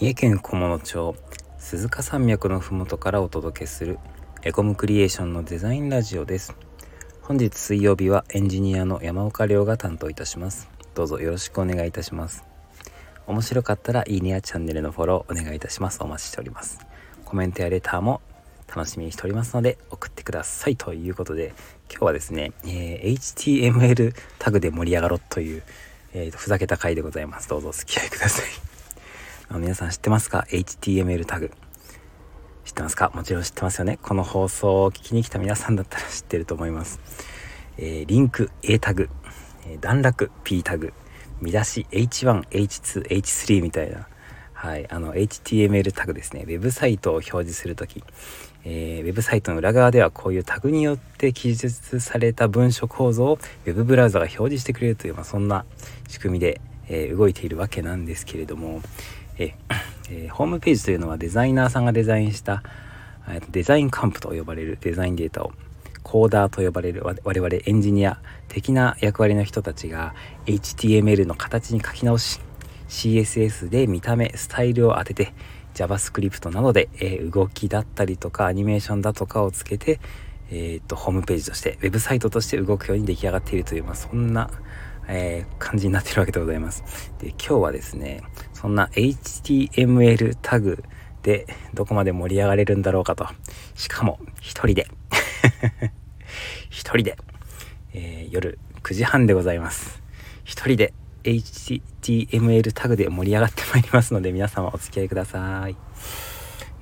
三重県菰野町鈴鹿山脈のふもとからお届けするエコムクリエーションのデザインラジオです。本日水曜日はエンジニアの山岡亮が担当いたします。どうぞよろしくお願いいたします。面白かったらいいねやチャンネルのフォローお願いいたします。お待ちしております。コメントやレターも楽しみにしておりますので送ってください。ということで今日はですね、えー、HTML タグで盛り上がろうという、えー、ふざけた回でございます。どうぞお付き合いください。あの皆さん知ってますか ?HTML タグ。知ってますか？もちろん知ってますよね。この放送を聞きに来た皆さんだったら知ってると思います。えー、リンク A タグ、えー、段落 P タグ、見出し H1、H2、H3 みたいな、はい、あの HTML タグですね。ウェブサイトを表示するとき、えー、ウェブサイトの裏側ではこういうタグによって記述された文書構造を Web ブラウザが表示してくれるという、まあ、そんな仕組みで、えー、動いているわけなんですけれども、え、ホームページというのはデザイナーさんがデザインしたデザインカンプと呼ばれるデザインデータをコーダーと呼ばれる我々エンジニア的な役割の人たちが HTML の形に書き直し CSS で見た目スタイルを当てて JavaScript などで、え、動きだったりとかアニメーションだとかをつけて、えー、っとホームページとしてウェブサイトとして動くように出来上がっているという、まあ、そんなえー、感じになってるわけでございます。で、今日はですね、そんな HTML タグでどこまで盛り上がれるんだろうかと。しかも、一人で 一人で、えー、夜9時半でございます。一人で HTML タグで盛り上がってまいりますので、皆様お付き合いください。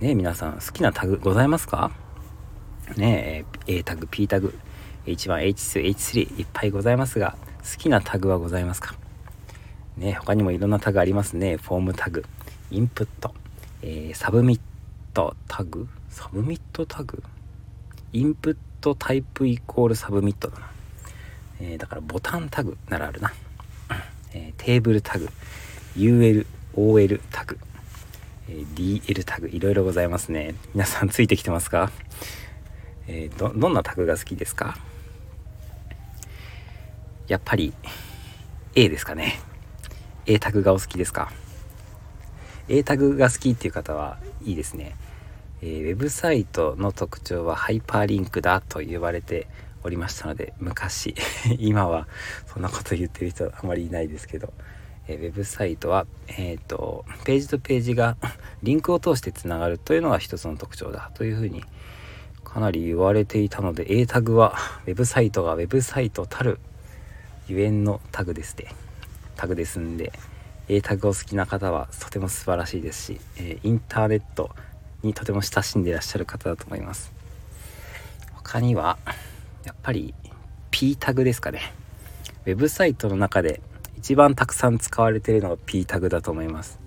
ね皆さん好きなタグございますか？ねえ、A タグ、P タグ、H1、H2、H3 いっぱいございますが、好きなタグはございますか？ね、他にもいろんなタグありますね。フォームタグ、 input、えー、 submit タグ？ submit タグ？ input type イコール submit だな。えー、だからボタンタグならあるな。えー、テーブルタグ、UL、OL タグ、え DL タグ、いろいろございますね。皆さんついてきてますか？えど、どんなタグが好きですか？やっぱり A ですかね。A タグがお好きですか？A タグが好きっていう方はいいですね、えー、ウェブサイトの特徴はハイパーリンクだと言われておりましたので昔 今はそんなこと言ってる人あまりいないですけど、えー、ウェブサイトは、えーと、ページとページが リンクを通してつながるというのが一つの特徴だというふうにかなり言われていたので A タグは ウェブサイトがウェブサイトたるゆえんのタグですねタグですんで A タグを好きな方はとても素晴らしいですし、えインターネットにとても親しんでいらっしゃる方だと思います。他にはやっぱり P タグですかね。ウェブサイトの中で一番たくさん使われているのが P タグだと思います。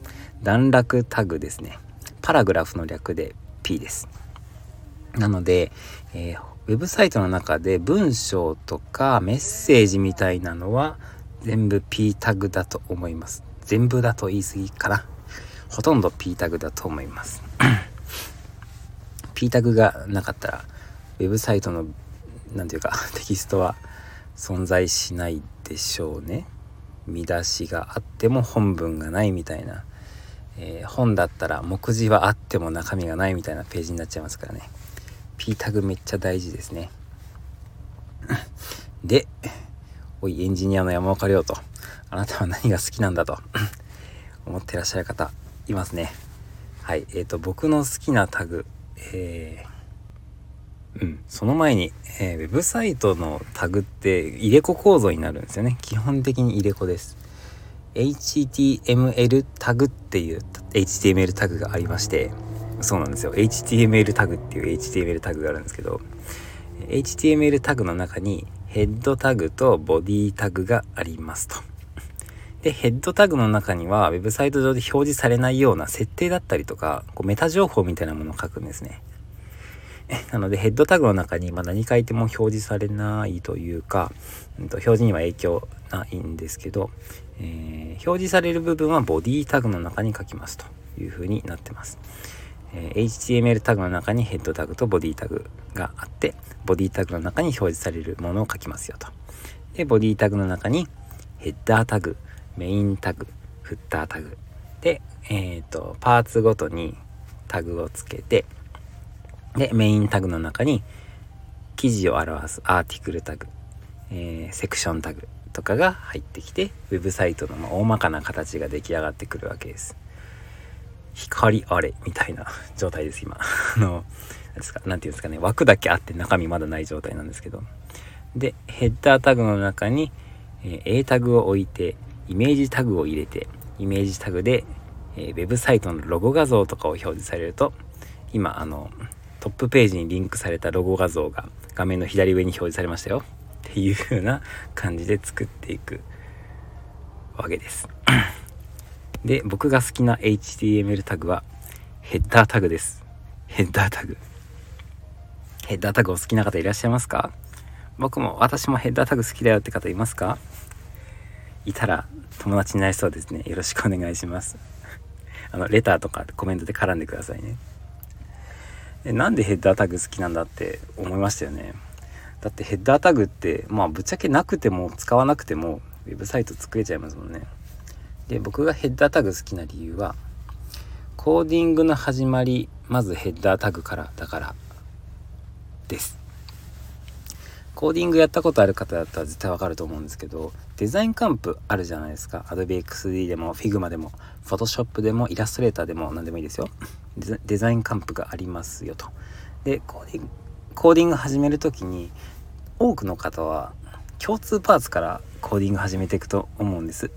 段落タグですね。パラグラフの略で P です。なので、えー、ウェブサイトの中で文章とかメッセージみたいなのは全部 P タグだと思います。全部だと言い過ぎかな。ほとんど P タグだと思います。P タグがなかったら、ウェブサイトの、何ていうか、テキストは存在しないでしょうね。見出しがあっても本文がないみたいな。えー、本だったら目次はあっても中身がないみたいなページになっちゃいますからね。P タグめっちゃ大事ですね。で、おい、エンジニアの山岡亮と、あなたは何が好きなんだと思ってらっしゃる方、いますね。はい、えっ、ー、と、僕の好きなタグ、えー、うん、その前に、えー、ウェブサイトのタグって入れ子構造になるんですよね。基本的に入れ子です。HTML タグっていう HTML タグがありまして、そうなんですよ HTML タグっていう HTML タグがあるんですけど HTML タグの中にヘッドタグとボディタグがありますと。で、ヘッドタグの中にはウェブサイト上で表示されないような設定だったりとか、こうメタ情報みたいなものを書くんですね。なのでヘッドタグの中にま何書いても表示されないというか、うん、と表示には影響ないんですけど、えー、表示される部分はボディタグの中に書きますというふうになってます。え HTML タグの中にヘッドタグとボディタグがあってボディタグの中に表示されるものを書きますよとでボディタグの中にヘッダータグメインタグフッタータグでえーと、パーツごとにタグをつけてでメインタグの中に記事を表すアーティクルタグ、えー、セクションタグとかが入ってきてウェブサイトの大まかな形が出来上がってくるわけです。光あれみたいな 状態です今。あのですか何て言うんですかね。枠だけあって中身まだない状態なんですけど。でヘッダータグの中に、え、A タグを置いてイメージタグを入れてイメージタグで、えー、ウェブサイトのロゴ画像とかを表示されると今あのトップページにリンクされたロゴ画像が画面の左上に表示されましたよ。っていう風な感じで作っていくわけです。で僕が好きな HTML タグはヘッダータグです。ヘッダータグ。ヘッダータグお好きな方いらっしゃいますか？僕も私もヘッダータグ好きだよって方いますか？いたら友達になりそうですね。よろしくお願いします。あのレターとかコメントで絡んでくださいね。えなんでヘッダータグ好きなんだって思いましたよね。だってヘッダータグってまあぶっちゃけなくても使わなくてもウェブサイト作れちゃいますもんね。で僕がヘッダータグ好きな理由はコーディングの始まりまずヘッダータグからだからです。コーディングやったことある方だったら絶対わかると思うんですけどデザインカンプあるじゃないですか。Adobe XD でも Figma でも Photoshop でもイラストレーターでも何でもいいですよ。デザインカンプがありますよと。でコーディングコーディング始める時に多くの方は共通パーツからコーディング始めていくと思うんです。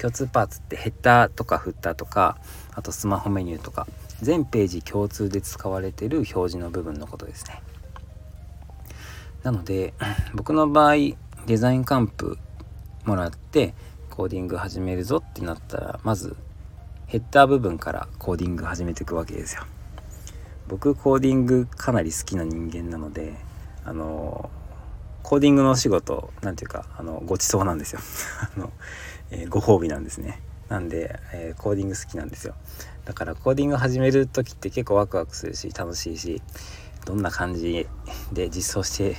共通パーツってヘッダーとかフッターとかあとスマホメニューとか全ページ共通で使われてる表示の部分のことですね。なので 僕の場合デザインカンプもらってコーディング始めるぞってなったらまずヘッダー部分からコーディング始めていくわけですよ。僕コーディングかなり好きな人間なのであのコーディングのお仕事何ていうかあのごちそうなんですよ。あの、えー、ご褒美なんですね。なんで、えー、コーディング好きなんですよ。だからコーディング始める時って結構ワクワクするし楽しいしどんな感じで実装して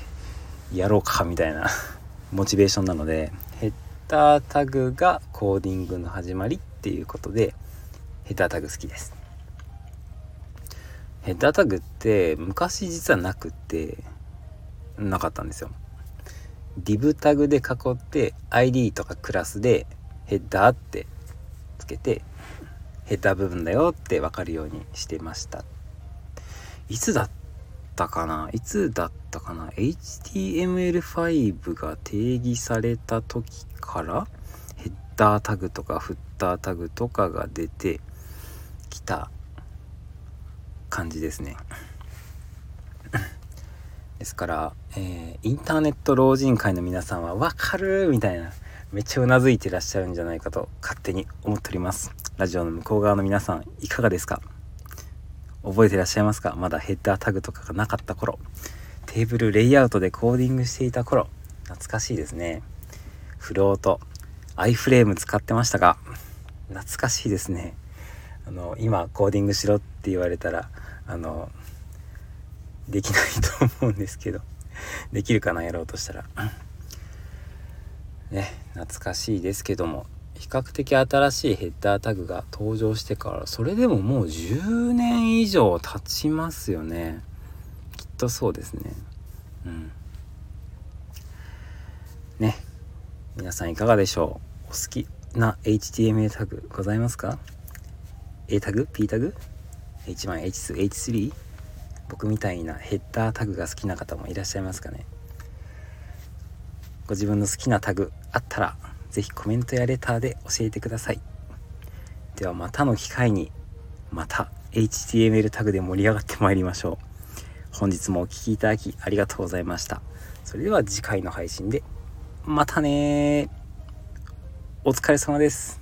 やろうかみたいな モチベーションなのでヘッダータグがコーディングの始まりっていうことでヘッダータグ好きです。ヘッダータグって昔実はなくってなかったんですよ。Div タグで囲って ID とかクラスでヘッダーってつけてヘッダー部分だよって分かるようにしてました。いつだったかな？いつだったかな？HTML5 が定義された時からヘッダータグとかフッタータグとかが出てきた感じですね。ですから、えー、インターネット老人会の皆さんは分かるみたいなめっちゃうなずいてらっしゃるんじゃないかと勝手に思っております。ラジオの向こう側の皆さんいかがですか？覚えてらっしゃいますか？まだヘッダータグとかがなかった頃テーブルレイアウトでコーディングしていた頃懐かしいですね。フロートアイフレーム使ってましたが懐かしいですね。あの今コーディングしろって言われたらあのできないと思うんですけど。できるかなやろうとしたら。ね懐かしいですけども。比較的新しいヘッダータグが登場してからそれでももう10年以上経ちますよね。きっとそうですね。うん。ね皆さんいかがでしょう。お好きな HTML タグございますか？A タグ ?P タグ ?H1、H2、H3? 僕みたいなヘッダータグが好きな方もいらっしゃいますかね。ご自分の好きなタグあったら是非コメントやレターで教えてください。ではまたの機会にまた HTML タグで盛り上がってまいりましょう。本日もお聴きいただきありがとうございました。それでは次回の配信でまたねお疲れ様です。